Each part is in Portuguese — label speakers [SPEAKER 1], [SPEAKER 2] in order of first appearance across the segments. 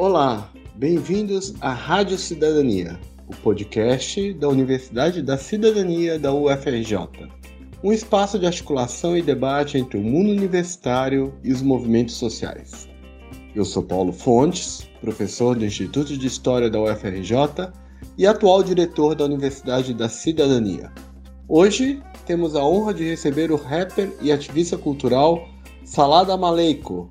[SPEAKER 1] Olá, bem-vindos à Rádio Cidadania, o podcast da Universidade da Cidadania da UFRJ. Um espaço de articulação e debate entre o mundo universitário e os movimentos sociais. Eu sou Paulo Fontes, professor do Instituto de História da UFRJ e atual diretor da Universidade da Cidadania. Hoje temos a honra de receber o rapper e ativista cultural Salada Maleiko,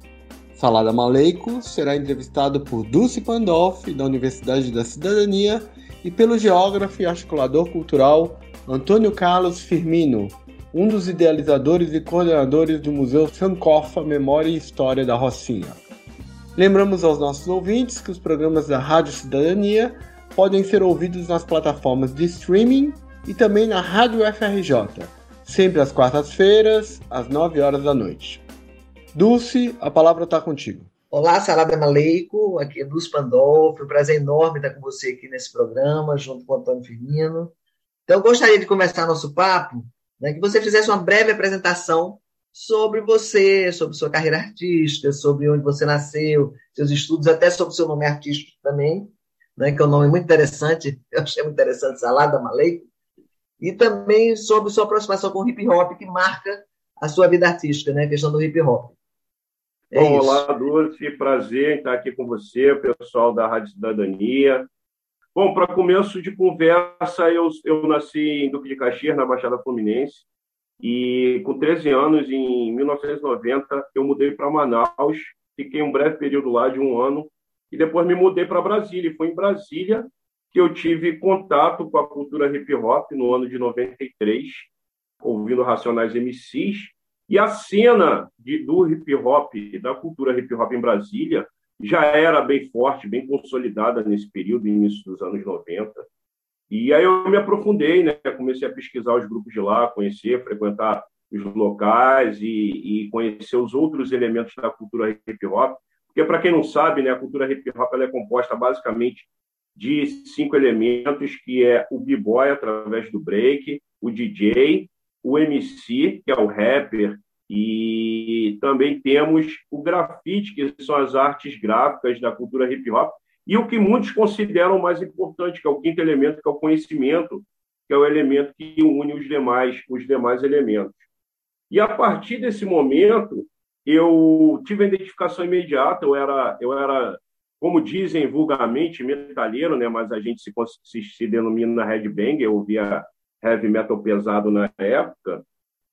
[SPEAKER 1] Salada Maleico será entrevistado por Dulce Pandolfi, da Universidade da Cidadania, e pelo geógrafo e articulador cultural Antônio Carlos Firmino, um dos idealizadores e coordenadores do Museu Sankofa Memória e História da Rocinha. Lembramos aos nossos ouvintes que os programas da Rádio Cidadania podem ser ouvidos nas plataformas de streaming e também na Rádio FRJ, sempre às quartas-feiras, às 9 horas da noite. Dulce, a palavra está contigo.
[SPEAKER 2] Olá, Salada Maleico, aqui é Dulce Pandolfo, um prazer enorme estar com você aqui nesse programa, junto com o Antônio Firmino. Então, eu gostaria de começar nosso papo, né, que você fizesse uma breve apresentação sobre você, sobre sua carreira artística, sobre onde você nasceu, seus estudos, até sobre seu nome artístico também, né, que é um nome muito interessante, eu achei muito interessante, Salada Maleico, e também sobre sua aproximação com o hip hop, que marca a sua vida artística, né, a questão do hip hop.
[SPEAKER 3] É Bom, olá, Dulce, prazer em estar aqui com você, pessoal da Rádio Cidadania. Bom, para começo de conversa, eu, eu nasci em Duque de Caxias, na Baixada Fluminense, e com 13 anos, em 1990, eu mudei para Manaus, fiquei um breve período lá de um ano, e depois me mudei para Brasília. E foi em Brasília que eu tive contato com a cultura hip hop no ano de 93, ouvindo Racionais MCs, e a cena de, do hip hop, da cultura hip hop em Brasília, já era bem forte, bem consolidada nesse período, início dos anos 90. E aí eu me aprofundei, né? comecei a pesquisar os grupos de lá, conhecer, frequentar os locais e, e conhecer os outros elementos da cultura hip hop. Porque, para quem não sabe, né, a cultura hip hop é composta basicamente de cinco elementos, que é o b-boy através do break, o DJ, o MC, que é o rapper, e também temos o grafite, que são as artes gráficas da cultura hip hop, e o que muitos consideram mais importante, que é o quinto elemento, que é o conhecimento, que é o elemento que une os demais, os demais elementos. E a partir desse momento, eu tive a identificação imediata, eu era, eu era como dizem vulgarmente, metalheiro, né? mas a gente se, se, se denomina headbanger, eu ouvia heavy metal pesado na época,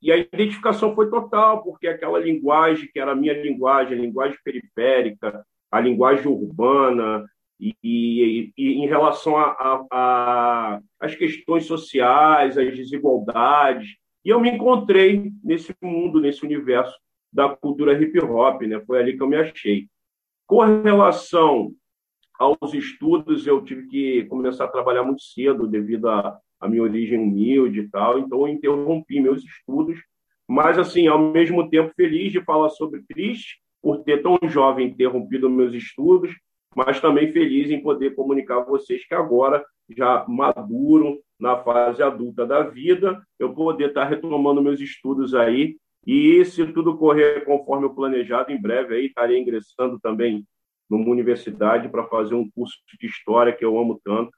[SPEAKER 3] e a identificação foi total, porque aquela linguagem, que era a minha linguagem, a linguagem periférica, a linguagem urbana, e, e, e em relação às questões sociais, às desigualdades, e eu me encontrei nesse mundo, nesse universo da cultura hip hop, né? Foi ali que eu me achei. Com relação aos estudos, eu tive que começar a trabalhar muito cedo devido a a minha origem humilde e tal, então eu interrompi meus estudos, mas assim, ao mesmo tempo feliz de falar sobre triste por ter tão jovem interrompido meus estudos, mas também feliz em poder comunicar a vocês que agora já maduro na fase adulta da vida, eu poder estar retomando meus estudos aí e se tudo correr conforme o planejado, em breve aí estarei ingressando também numa universidade para fazer um curso de história que eu amo tanto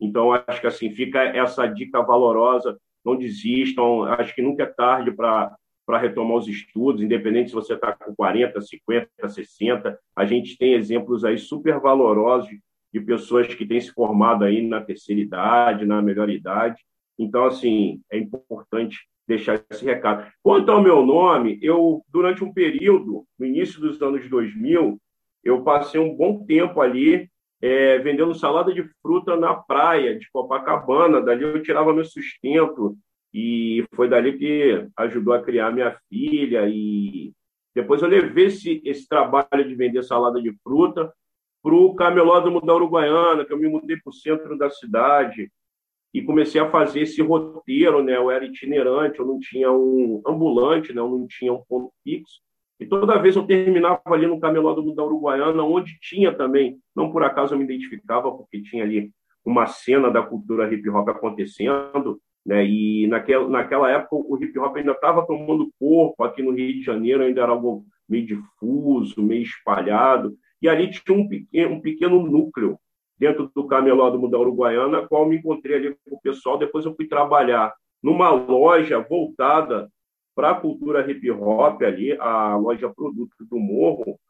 [SPEAKER 3] então, acho que assim fica essa dica valorosa. Não desistam, acho que nunca é tarde para para retomar os estudos, independente se você está com 40, 50, 60. A gente tem exemplos aí super valorosos de pessoas que têm se formado aí na terceira idade, na melhor idade. Então, assim, é importante deixar esse recado. Quanto ao meu nome, eu, durante um período, no início dos anos 2000, eu passei um bom tempo ali é, vendendo salada de fruta na praia de Copacabana. Dali eu tirava meu sustento e foi dali que ajudou a criar minha filha. E depois eu levei esse, esse trabalho de vender salada de fruta para o camelódromo da Uruguaiana, que eu me mudei para o centro da cidade e comecei a fazer esse roteiro, né? Eu era itinerante, eu não tinha um ambulante, né? Eu não tinha um ponto fixo. E toda vez eu terminava ali no camelódromo da Uruguaiana, onde tinha também, não por acaso eu me identificava, porque tinha ali uma cena da cultura hip hop acontecendo, né? E naquela, naquela época o hip hop ainda estava tomando corpo aqui no Rio de Janeiro, ainda era algo meio difuso, meio espalhado. e ali tinha um pequeno, um pequeno núcleo dentro do Camelódromo da Uruguaiana, qual me encontrei ali com o pessoal. Depois eu fui trabalhar numa loja voltada para a cultura hip hop ali, a loja Produto do Morro,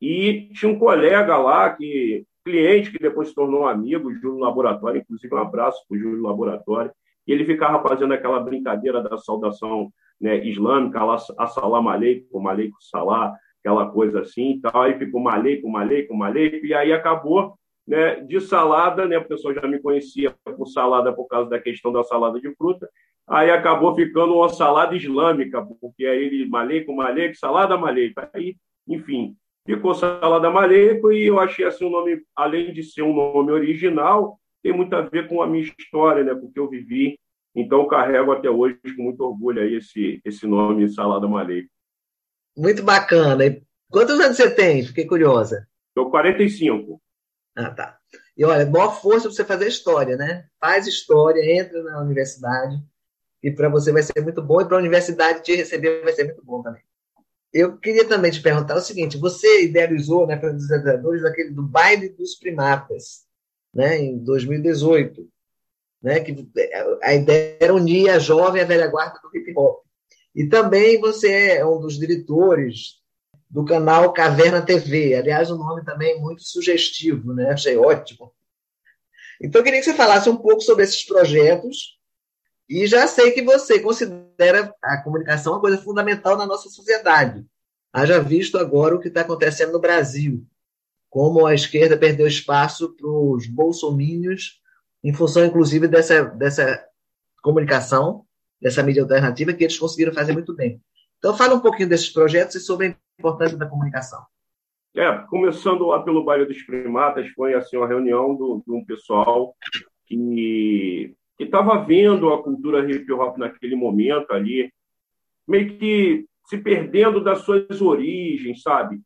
[SPEAKER 3] e tinha um colega lá, que cliente que depois se tornou amigo, Júlio Laboratório, inclusive um abraço para o Júlio Laboratório, e ele ficava fazendo aquela brincadeira da saudação né, islâmica, assalam aleikum, aleikum salah, aquela coisa assim e tal, aí ficou maleico, maleico, maleico, e aí acabou né, de salada, né, o pessoal já me conhecia por salada por causa da questão da salada de fruta, aí acabou ficando uma salada islâmica, porque aí ele maleico, maleico, salada maleico, aí, enfim, ficou salada maleico e eu achei assim um nome, além de ser um nome original, tem muito a ver com a minha história, né, com o que eu vivi, então carrego até hoje com muito orgulho aí esse, esse nome, salada maleico.
[SPEAKER 2] Muito bacana. Quantos anos você tem? Fiquei curiosa.
[SPEAKER 3] Estou 45.
[SPEAKER 2] Ah, tá. E olha, maior força para você fazer história, né? Faz história, entra na universidade, e para você vai ser muito bom, e para a universidade te receber vai ser muito bom também. Eu queria também te perguntar o seguinte: você idealizou, né, para os idealizadores, aquele do baile dos primatas, né, em 2018, né, que a ideia era unir a jovem a velha guarda do hip hop. E também você é um dos diretores do canal Caverna TV. Aliás, um nome também muito sugestivo, né? Achei ótimo. Então, eu queria que você falasse um pouco sobre esses projetos. E já sei que você considera a comunicação uma coisa fundamental na nossa sociedade. Haja visto agora o que está acontecendo no Brasil, como a esquerda perdeu espaço para os bolsomínios, em função, inclusive, dessa, dessa comunicação dessa mídia alternativa que eles conseguiram fazer muito bem. Então, fala um pouquinho desses projetos e sobre a importância da comunicação.
[SPEAKER 3] É, começando lá pelo bairro dos primatas, foi assim uma reunião do, de um pessoal que estava vendo a cultura hip hop naquele momento ali, meio que se perdendo das suas origens, sabe?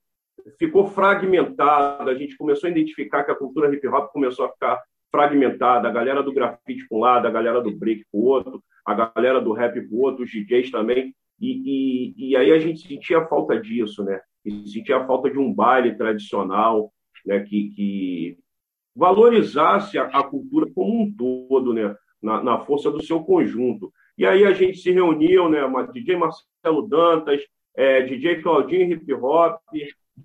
[SPEAKER 3] Ficou fragmentada, a gente começou a identificar que a cultura hip hop começou a ficar fragmentada, a galera do grafite para um lado, a galera do break para o outro, a galera do rap para o outro, os DJs também. E, e, e, aí a gente sentia falta disso, né? E sentia falta de um baile tradicional, né? Que, que valorizasse a, a cultura como um todo, né? Na, na, força do seu conjunto. E aí a gente se reuniu, né? DJ Marcelo Dantas, é, DJ Claudinho Hip Hop,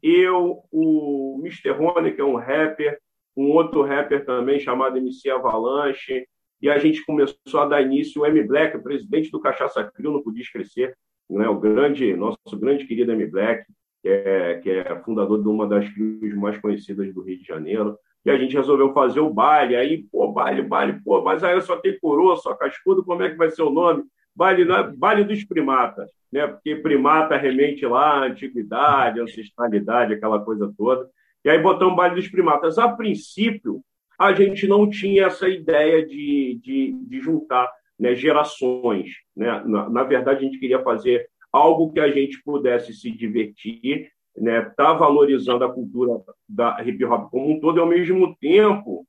[SPEAKER 3] eu, o Mr. Rony, que é um rapper, um outro rapper também chamado MC Avalanche, e a gente começou a dar início o M Black, presidente do Cachaça Crio, não podia esquecer, né? o grande, nosso grande querido M Black, que é, que é fundador de uma das crios mais conhecidas do Rio de Janeiro, e a gente resolveu fazer o baile, aí, pô, baile, baile, pô, mas aí eu só tenho coroa, só cascudo, como é que vai ser o nome? Baile, baile dos primatas, né? Porque primata remente lá, antiguidade, ancestralidade, aquela coisa toda. E aí botamos baile dos primatas. A princípio, a gente não tinha essa ideia de, de, de juntar né, gerações. Né? Na, na, verdade, a gente queria fazer algo que a gente pudesse se divertir, né, tá valorizando a cultura da hip hop como um todo, e ao mesmo tempo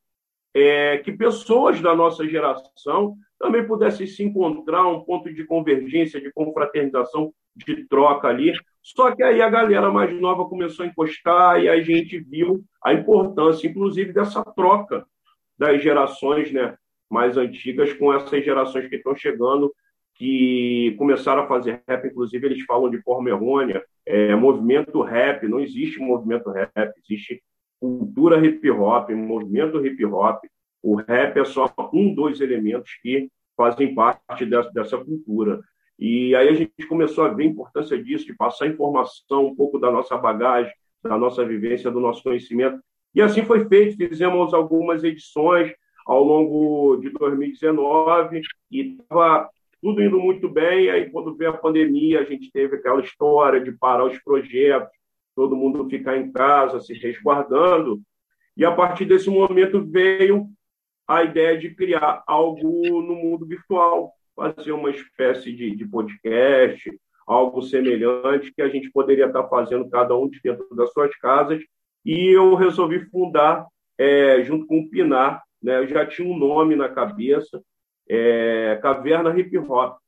[SPEAKER 3] é, que pessoas da nossa geração também pudessem se encontrar um ponto de convergência, de confraternização, de troca ali. Só que aí a galera mais nova começou a encostar e a gente viu a importância, inclusive, dessa troca das gerações né, mais antigas com essas gerações que estão chegando, que começaram a fazer rap, inclusive eles falam de forma errônea, é, movimento rap, não existe movimento rap, existe cultura hip hop, movimento hip hop. O rap é só um dos elementos que fazem parte dessa, dessa cultura. E aí a gente começou a ver a importância disso, de passar informação, um pouco da nossa bagagem, da nossa vivência, do nosso conhecimento. E assim foi feito, fizemos algumas edições ao longo de 2019 e estava tudo indo muito bem. Aí, quando veio a pandemia, a gente teve aquela história de parar os projetos, todo mundo ficar em casa, se resguardando. E a partir desse momento veio a ideia de criar algo no mundo virtual, fazer uma espécie de, de podcast, algo semelhante que a gente poderia estar fazendo cada um de dentro das suas casas. E eu resolvi fundar, é, junto com o Pinar, né, eu já tinha um nome na cabeça, é, Caverna Hip Hop.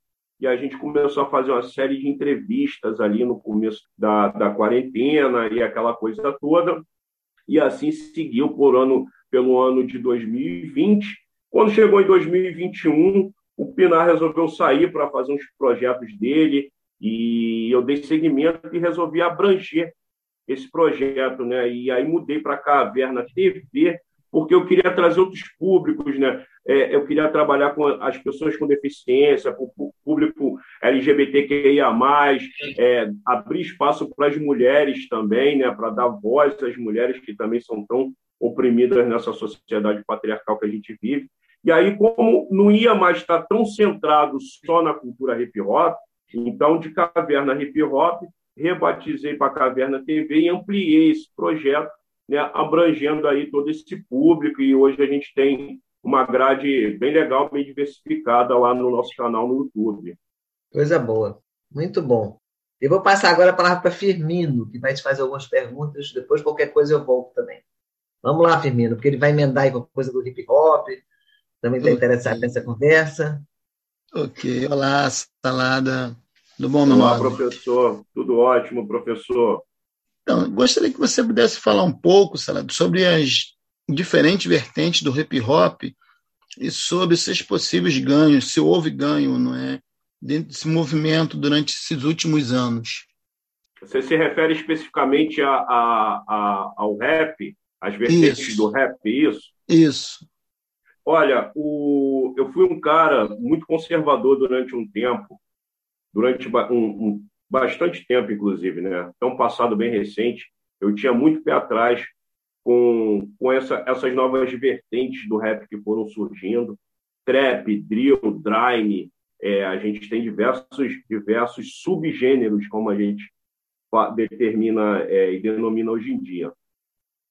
[SPEAKER 3] E a gente começou a fazer uma série de entrevistas ali no começo da, da quarentena e aquela coisa toda. e assim seguiu por ano, pelo ano de 2020. Quando chegou em 2021, o Pinar resolveu sair para fazer uns projetos dele e eu dei seguimento e resolvi abranger esse projeto, né? E aí mudei para Caverna TV porque eu queria trazer outros públicos, né? É, eu queria trabalhar com as pessoas com deficiência, com o público LGBTQIA+, é, abrir espaço para as mulheres também, né? Para dar voz às mulheres que também são tão oprimidas nessa sociedade patriarcal que a gente vive. E aí, como não ia mais estar tão centrado só na cultura hip hop, então de Caverna Hip Hop rebatizei para Caverna TV e ampliei esse projeto né, abrangendo aí todo esse público, e hoje a gente tem uma grade bem legal, bem diversificada lá no nosso canal no YouTube.
[SPEAKER 2] Coisa boa, muito bom. Eu vou passar agora a palavra para Firmino, que vai te fazer algumas perguntas, depois qualquer coisa eu volto também. Vamos lá, Firmino, porque ele vai emendar aí com a coisa do hip hop, também está okay. interessado nessa conversa.
[SPEAKER 4] Ok, olá, Salada. Tudo bom, meu
[SPEAKER 3] Olá, professor. Tudo ótimo, professor.
[SPEAKER 4] Então, gostaria que você pudesse falar um pouco, Salado, sobre as diferentes vertentes do hip hop e sobre seus possíveis ganhos, se houve ganho, não é, dentro desse movimento durante esses últimos anos.
[SPEAKER 3] Você se refere especificamente a, a, a ao rap, às vertentes isso. do rap, isso?
[SPEAKER 4] Isso.
[SPEAKER 3] Olha, o, eu fui um cara muito conservador durante um tempo, durante um, um, bastante tempo, inclusive, né? É um passado bem recente. Eu tinha muito pé atrás com, com essa, essas novas vertentes do rap que foram surgindo. Trap, drill, drime, é, a gente tem diversos, diversos subgêneros, como a gente determina é, e denomina hoje em dia.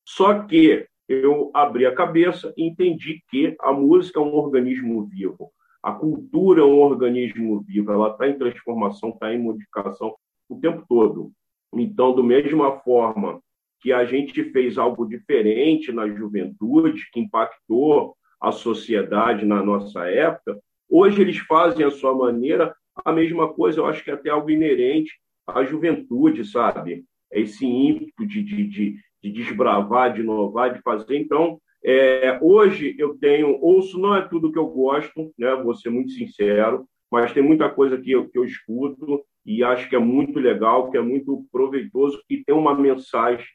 [SPEAKER 3] Só que eu abri a cabeça e entendi que a música é um organismo vivo. A cultura é um organismo vivo, ela está em transformação, está em modificação o tempo todo. Então, da mesma forma que a gente fez algo diferente na juventude, que impactou a sociedade na nossa época, hoje eles fazem a sua maneira a mesma coisa, eu acho que é até algo inerente à juventude, sabe? Esse ímpeto de, de, de, de desbravar, de inovar, de fazer. Então, é, hoje eu tenho, ouço, não é tudo que eu gosto, né? vou ser muito sincero, mas tem muita coisa que eu, que eu escuto e acho que é muito legal, que é muito proveitoso e tem uma mensagem,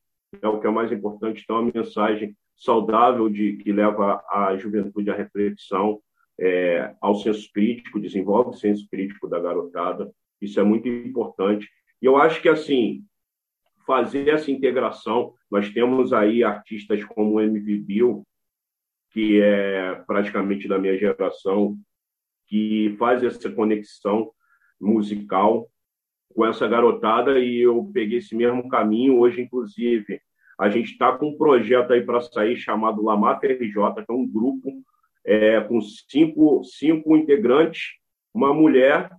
[SPEAKER 3] é o que é mais importante, tem uma mensagem saudável de que leva a juventude à reflexão, é, ao senso crítico, desenvolve o senso crítico da garotada. Isso é muito importante. E eu acho que assim fazer essa integração. Nós temos aí artistas como o MV Bill, que é praticamente da minha geração, que faz essa conexão musical com essa garotada e eu peguei esse mesmo caminho. Hoje, inclusive, a gente está com um projeto aí para sair chamado Lamata RJ, que é um grupo é, com cinco, cinco integrantes, uma mulher,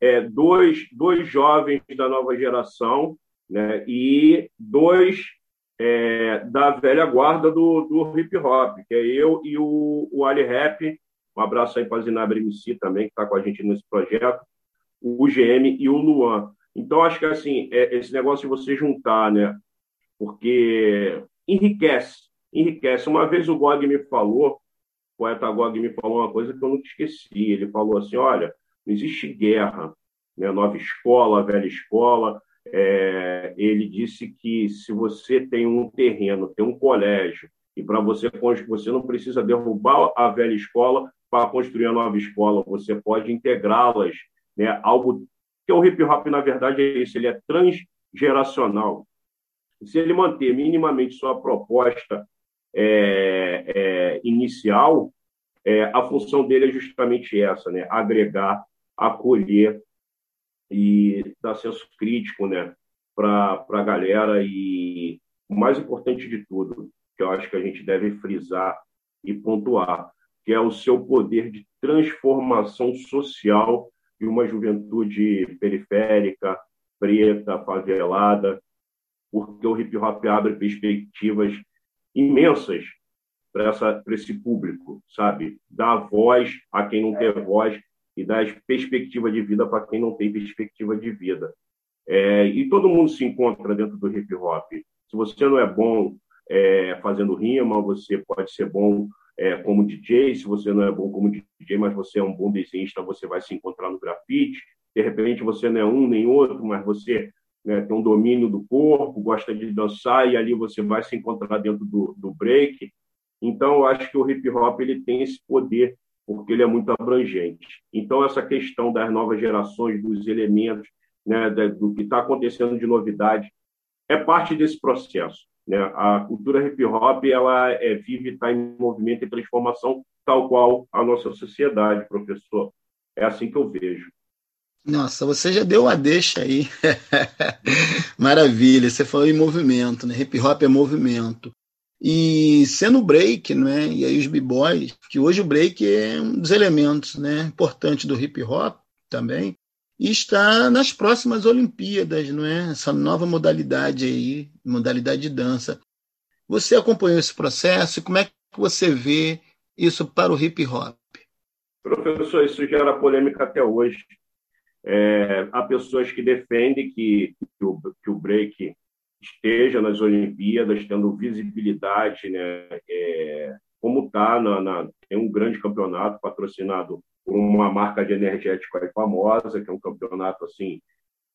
[SPEAKER 3] é, dois, dois jovens da nova geração né? e dois é, da velha guarda do, do hip hop, que é eu e o, o Ali Rap. Um abraço aí para a Zinabre MC também, que está com a gente nesse projeto, o GM e o Luan. Então, acho que assim, é, esse negócio de você juntar, né? Porque enriquece, enriquece. Uma vez o Gog me falou, o poeta Gog me falou uma coisa que eu nunca esqueci. Ele falou assim: olha, não existe guerra, né? nova escola, velha escola, é, ele disse que se você tem um terreno, tem um colégio, e para você você não precisa derrubar a velha escola para construir a nova escola, você pode integrá-las, né? Algo que o hip hop na verdade é isso, ele é transgeracional. Se ele manter minimamente sua proposta é, é, inicial, é, a função dele é justamente essa, né? Agregar, acolher e dar senso crítico né, para a galera. E o mais importante de tudo, que eu acho que a gente deve frisar e pontuar, que é o seu poder de transformação social de uma juventude periférica, preta, favelada, porque o hip hop abre perspectivas imensas para esse público, sabe? Dá voz a quem não tem voz e dar perspectiva de vida para quem não tem perspectiva de vida. É, e todo mundo se encontra dentro do hip hop. Se você não é bom é, fazendo rima, você pode ser bom é, como DJ, se você não é bom como DJ, mas você é um bom desenhista, você vai se encontrar no grafite. De repente você não é um nem outro, mas você né, tem um domínio do corpo, gosta de dançar e ali você vai se encontrar dentro do, do break. Então, eu acho que o hip hop ele tem esse poder porque ele é muito abrangente. Então, essa questão das novas gerações, dos elementos, né, do que está acontecendo de novidade, é parte desse processo. Né? A cultura hip hop ela é vive, está em movimento e transformação, tal qual a nossa sociedade, professor. É assim que eu vejo.
[SPEAKER 4] Nossa, você já deu a deixa aí. Maravilha, você falou em movimento, né? Hip hop é movimento. E sendo o break, né? E aí os b-boys, que hoje o break é um dos elementos, né, importantes do hip hop também, e está nas próximas Olimpíadas, não é? Essa nova modalidade aí, modalidade de dança. Você acompanhou esse processo e como é que você vê isso para o hip hop?
[SPEAKER 3] Professor, isso gera polêmica até hoje. É, há pessoas que defendem que, que, o, que o break esteja nas Olimpíadas, tendo visibilidade, né? É, como está na, na, tem um grande campeonato patrocinado por uma marca de energético aí famosa, que é um campeonato assim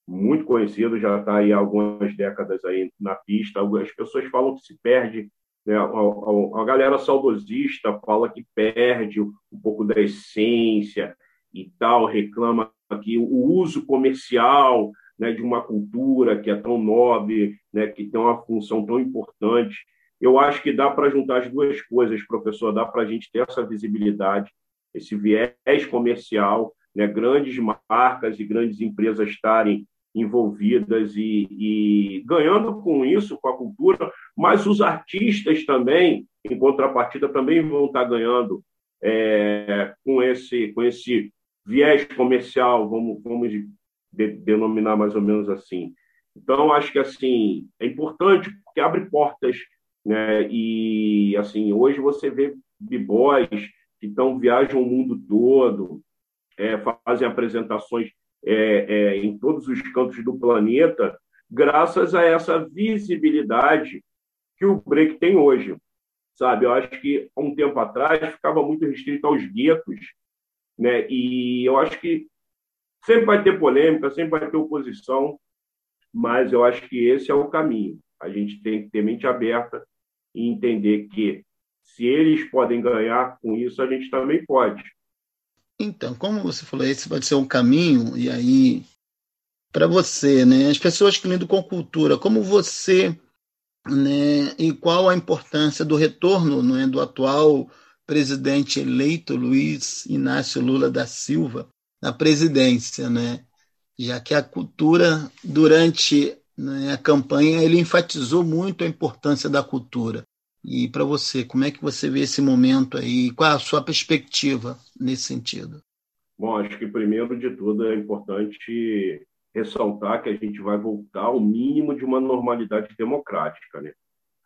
[SPEAKER 3] muito conhecido, já está aí há algumas décadas aí na pista. As pessoas falam que se perde, né? a, a, a galera saudosista fala que perde um pouco da essência e tal, reclama que o uso comercial né, de uma cultura que é tão nobre, né, que tem uma função tão importante. Eu acho que dá para juntar as duas coisas, professor, dá para a gente ter essa visibilidade, esse viés comercial, né, grandes marcas e grandes empresas estarem envolvidas e, e, ganhando com isso, com a cultura, mas os artistas também, em contrapartida, também vão estar ganhando é, com esse com esse viés comercial, vamos, vamos de, denominar mais ou menos assim. Então, acho que assim é importante porque abre portas, né? E assim hoje você vê b-boys que então viajam o mundo todo, é, fazem apresentações é, é, em todos os cantos do planeta, graças a essa visibilidade que o break tem hoje. Sabe, eu acho que há um tempo atrás ficava muito restrito aos guetos, né? E eu acho que sempre vai ter polêmica, sempre vai ter oposição, mas eu acho que esse é o caminho. A gente tem que ter mente aberta e entender que se eles podem ganhar com isso, a gente também pode.
[SPEAKER 4] Então, como você falou, esse pode ser um caminho, e aí, para você, né, as pessoas que lidam com cultura, como você, né, e qual a importância do retorno não é, do atual presidente eleito Luiz Inácio Lula da Silva na presidência, né? Já que a cultura durante né, a campanha ele enfatizou muito a importância da cultura. E para você, como é que você vê esse momento aí? Qual é a sua perspectiva nesse sentido?
[SPEAKER 3] Bom, acho que primeiro de tudo é importante ressaltar que a gente vai voltar ao mínimo de uma normalidade democrática, né?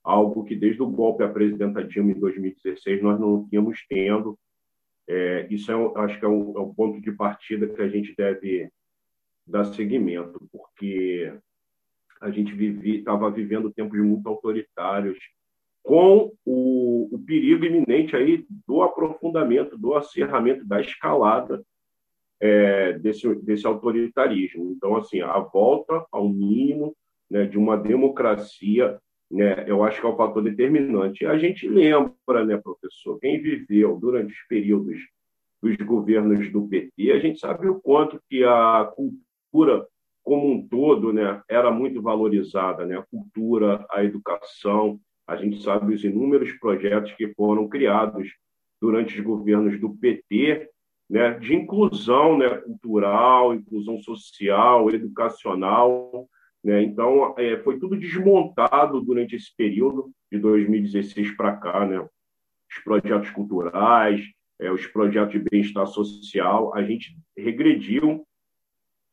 [SPEAKER 3] algo que desde o golpe à presidenta Dilma em 2016 nós não tínhamos tendo. É, isso é, acho que é um, é um, ponto de partida que a gente deve dar seguimento, porque a gente estava vivendo tempos muito autoritários, com o, o, perigo iminente aí do aprofundamento, do acerramento, da escalada é, desse, desse autoritarismo. Então, assim, a volta ao mínimo né, de uma democracia né, eu acho que é um fator determinante. A gente lembra, né, professor, quem viveu durante os períodos dos governos do PT, a gente sabe o quanto que a cultura como um todo né, era muito valorizada, né? a cultura, a educação, a gente sabe os inúmeros projetos que foram criados durante os governos do PT, né, de inclusão né, cultural, inclusão social, educacional, né? Então, é, foi tudo desmontado durante esse período, de 2016 para cá. Né? Os projetos culturais, é, os projetos de bem-estar social, a gente regrediu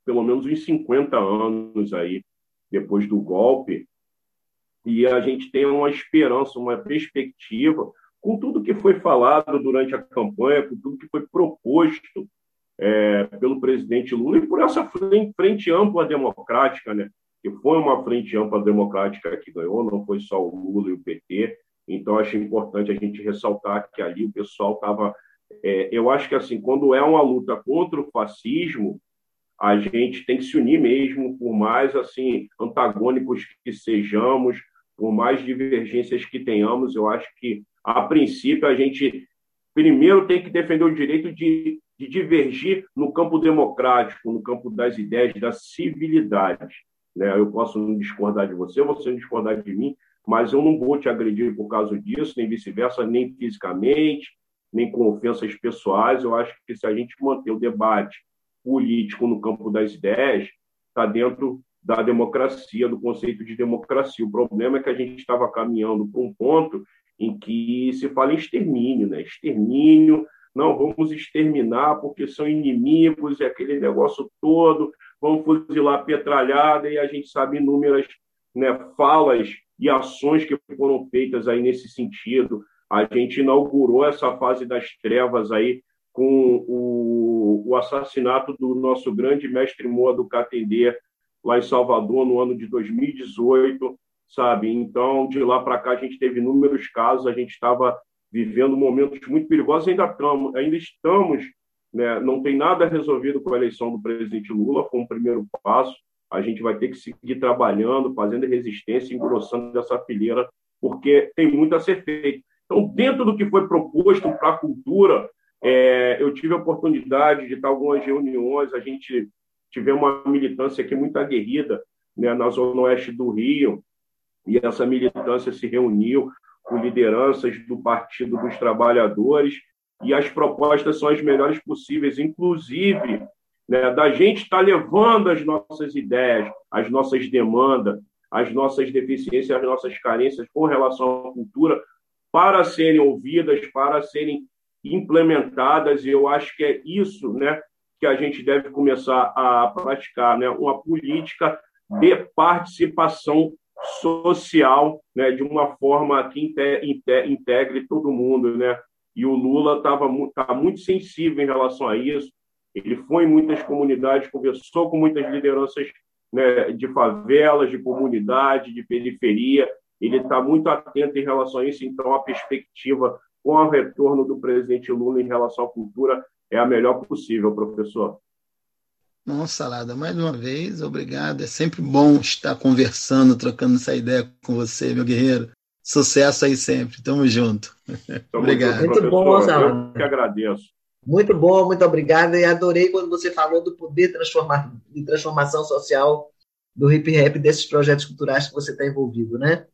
[SPEAKER 3] pelo menos uns 50 anos aí, depois do golpe, e a gente tem uma esperança, uma perspectiva, com tudo que foi falado durante a campanha, com tudo que foi proposto é, pelo presidente Lula e por essa frente, frente ampla democrática, né? Que foi uma frente ampla democrática que ganhou, não foi só o Lula e o PT. Então, acho importante a gente ressaltar que ali o pessoal estava. É, eu acho que, assim, quando é uma luta contra o fascismo, a gente tem que se unir mesmo, por mais assim antagônicos que sejamos, por mais divergências que tenhamos. Eu acho que, a princípio, a gente primeiro tem que defender o direito de, de divergir no campo democrático, no campo das ideias, da civilidade. Né? Eu posso discordar de você, você não discordar de mim, mas eu não vou te agredir por causa disso, nem vice-versa, nem fisicamente, nem com ofensas pessoais. Eu acho que se a gente manter o debate político no campo das ideias, está dentro da democracia, do conceito de democracia. O problema é que a gente estava caminhando para um ponto em que se fala em extermínio, né? Extermínio, não vamos exterminar porque são inimigos, e aquele negócio todo, vamos fuzilar petralhada, e a gente sabe inúmeras né, falas e ações que foram feitas aí nesse sentido. A gente inaugurou essa fase das trevas aí com o, o assassinato do nosso grande mestre Moa do Catendê, lá em Salvador, no ano de 2018, sabe? Então, de lá para cá, a gente teve inúmeros casos, a gente estava vivendo momentos muito perigosos, ainda estamos, ainda estamos né? não tem nada resolvido com a eleição do presidente Lula, foi um primeiro passo, a gente vai ter que seguir trabalhando, fazendo resistência, engrossando essa fileira, porque tem muito a ser feito. Então, dentro do que foi proposto para a cultura, é, eu tive a oportunidade de estar algumas reuniões, a gente tivemos uma militância aqui muito aguerrida né, na zona oeste do Rio, e essa militância se reuniu com lideranças do Partido dos Trabalhadores, e as propostas são as melhores possíveis, inclusive né, da gente estar levando as nossas ideias, as nossas demandas, as nossas deficiências, as nossas carências com relação à cultura para serem ouvidas, para serem implementadas, e eu acho que é isso né, que a gente deve começar a praticar, né, uma política de participação social, né, de uma forma que integre todo mundo, né? E o Lula estava tá muito sensível em relação a isso. Ele foi em muitas comunidades, conversou com muitas lideranças né, de favelas, de comunidade, de periferia. Ele está muito atento em relação a isso. Então, a perspectiva com o retorno do presidente Lula em relação à cultura é a melhor possível, professor.
[SPEAKER 4] Nossa, Salada, mais uma vez, obrigado. É sempre bom estar conversando, trocando essa ideia com você, meu guerreiro. Sucesso aí sempre. Tamo junto.
[SPEAKER 3] Tamo obrigado. Junto, muito bom, Salada. Eu que agradeço.
[SPEAKER 2] Muito bom, muito obrigado. E adorei quando você falou do poder transformar, de transformação social do hip rap, desses projetos culturais que você está envolvido, né?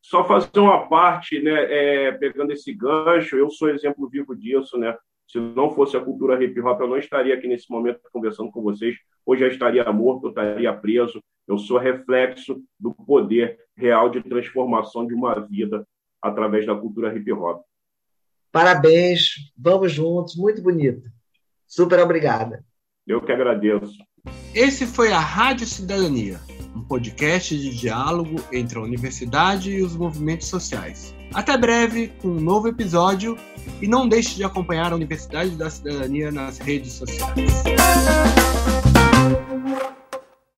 [SPEAKER 3] Só fazer uma parte, né, é, pegando esse gancho, eu sou exemplo vivo disso, né? Se não fosse a cultura hip hop, eu não estaria aqui nesse momento conversando com vocês. Hoje eu estaria morto, eu estaria preso. Eu sou reflexo do poder real de transformação de uma vida através da cultura hip hop.
[SPEAKER 2] Parabéns, vamos juntos, muito bonito. Super obrigada.
[SPEAKER 3] Eu que agradeço.
[SPEAKER 1] Esse foi a Rádio Cidadania um podcast de diálogo entre a universidade e os movimentos sociais. Até breve com um novo episódio e não deixe de acompanhar a Universidade da Cidadania nas redes sociais.